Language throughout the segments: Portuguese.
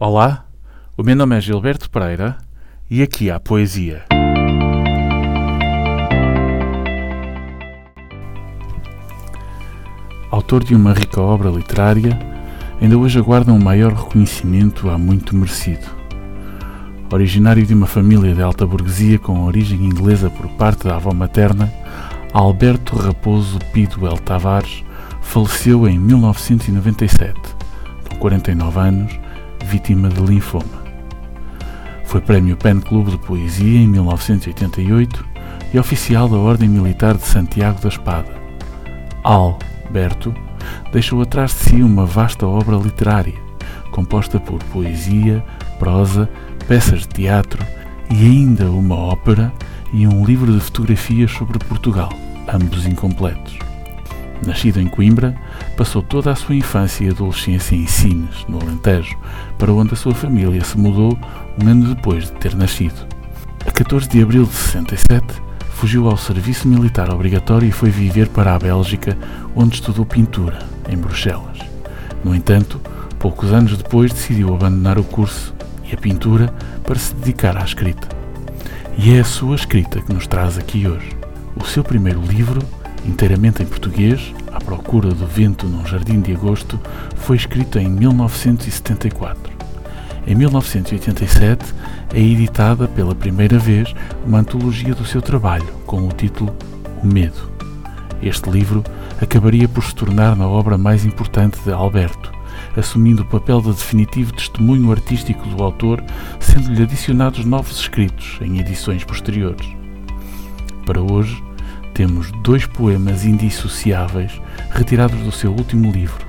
Olá, o meu nome é Gilberto Pereira e aqui há poesia. Autor de uma rica obra literária, ainda hoje aguarda um maior reconhecimento há muito merecido. Originário de uma família de alta burguesia com origem inglesa por parte da avó materna, Alberto Raposo Piduel Tavares faleceu em 1997, com 49 anos, vítima de linfoma. Foi Prémio PEN Clube de Poesia em 1988 e oficial da Ordem Militar de Santiago da Espada. Alberto deixou atrás de si uma vasta obra literária, composta por poesia, prosa, peças de teatro e ainda uma ópera e um livro de fotografias sobre Portugal, ambos incompletos. Nascido em Coimbra, passou toda a sua infância e adolescência em Sines, no Alentejo, para onde a sua família se mudou um ano depois de ter nascido. A 14 de abril de 67, fugiu ao serviço militar obrigatório e foi viver para a Bélgica, onde estudou pintura, em Bruxelas. No entanto, poucos anos depois decidiu abandonar o curso e a pintura para se dedicar à escrita. E é a sua escrita que nos traz aqui hoje. O seu primeiro livro inteiramente em português, à procura do vento num jardim de agosto, foi escrito em 1974. Em 1987 é editada pela primeira vez uma antologia do seu trabalho com o título O Medo. Este livro acabaria por se tornar na obra mais importante de Alberto, assumindo o papel de definitivo testemunho artístico do autor, sendo-lhe adicionados novos escritos em edições posteriores. Para hoje, temos dois poemas indissociáveis retirados do seu último livro,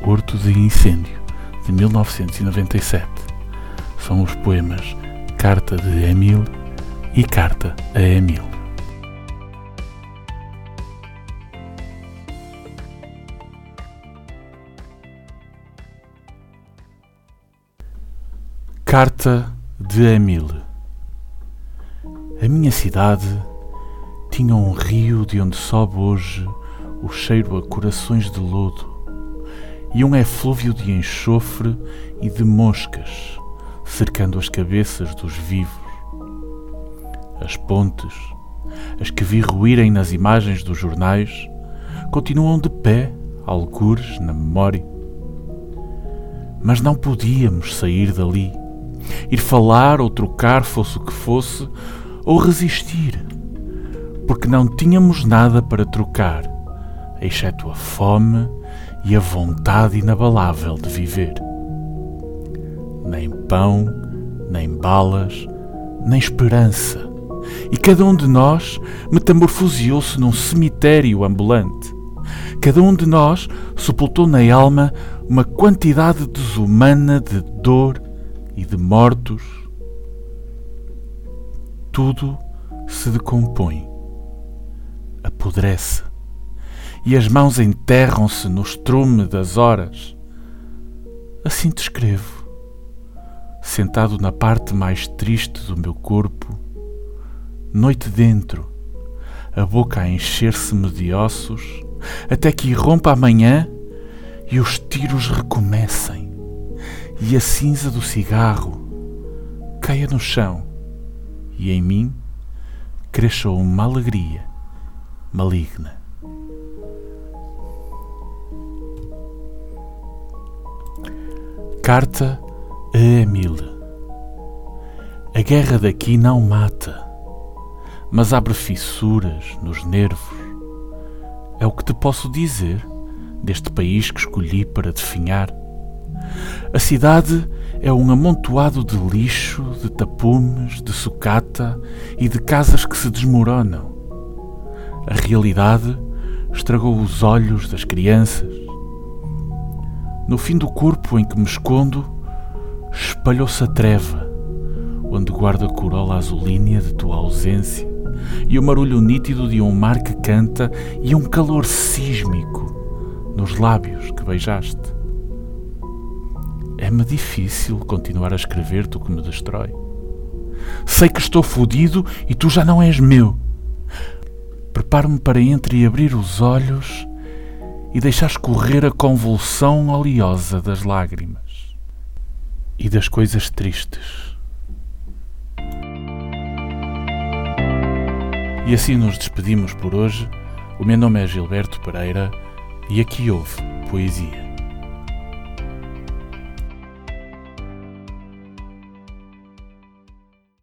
Horto de Incêndio, de 1997. São os poemas Carta de Emile e Carta a Emile. Carta de Emile A minha cidade tinha um rio de onde sobe hoje o cheiro a corações de lodo, e um eflúvio de enxofre e de moscas cercando as cabeças dos vivos. As pontes, as que vi ruírem nas imagens dos jornais, continuam de pé, algures na memória. Mas não podíamos sair dali, ir falar ou trocar, fosse o que fosse, ou resistir porque não tínhamos nada para trocar, exceto a fome e a vontade inabalável de viver. Nem pão, nem balas, nem esperança. E cada um de nós metamorfoseou-se num cemitério ambulante. Cada um de nós sepultou na alma uma quantidade desumana de dor e de mortos. Tudo se decompõe apodrece, e as mãos enterram-se no estrume das horas. Assim te escrevo, sentado na parte mais triste do meu corpo, noite dentro, a boca a encher-se-me de ossos, até que irrompa a manhã e os tiros recomecem, e a cinza do cigarro caia no chão, e em mim cresça uma alegria maligna. Carta a Emile. A guerra daqui não mata, mas abre fissuras nos nervos. É o que te posso dizer deste país que escolhi para definhar. A cidade é um amontoado de lixo, de tapumes, de sucata e de casas que se desmoronam. A realidade estragou os olhos das crianças. No fim do corpo em que me escondo, espalhou-se a treva, onde guarda a corola azulínea de tua ausência e o marulho nítido de um mar que canta e um calor sísmico nos lábios que beijaste. É-me difícil continuar a escrever-te o que me destrói. Sei que estou fodido e tu já não és meu. Preparo-me para entreabrir os olhos e deixar escorrer a convulsão oleosa das lágrimas. e das coisas tristes. E assim nos despedimos por hoje. O meu nome é Gilberto Pereira e aqui houve poesia.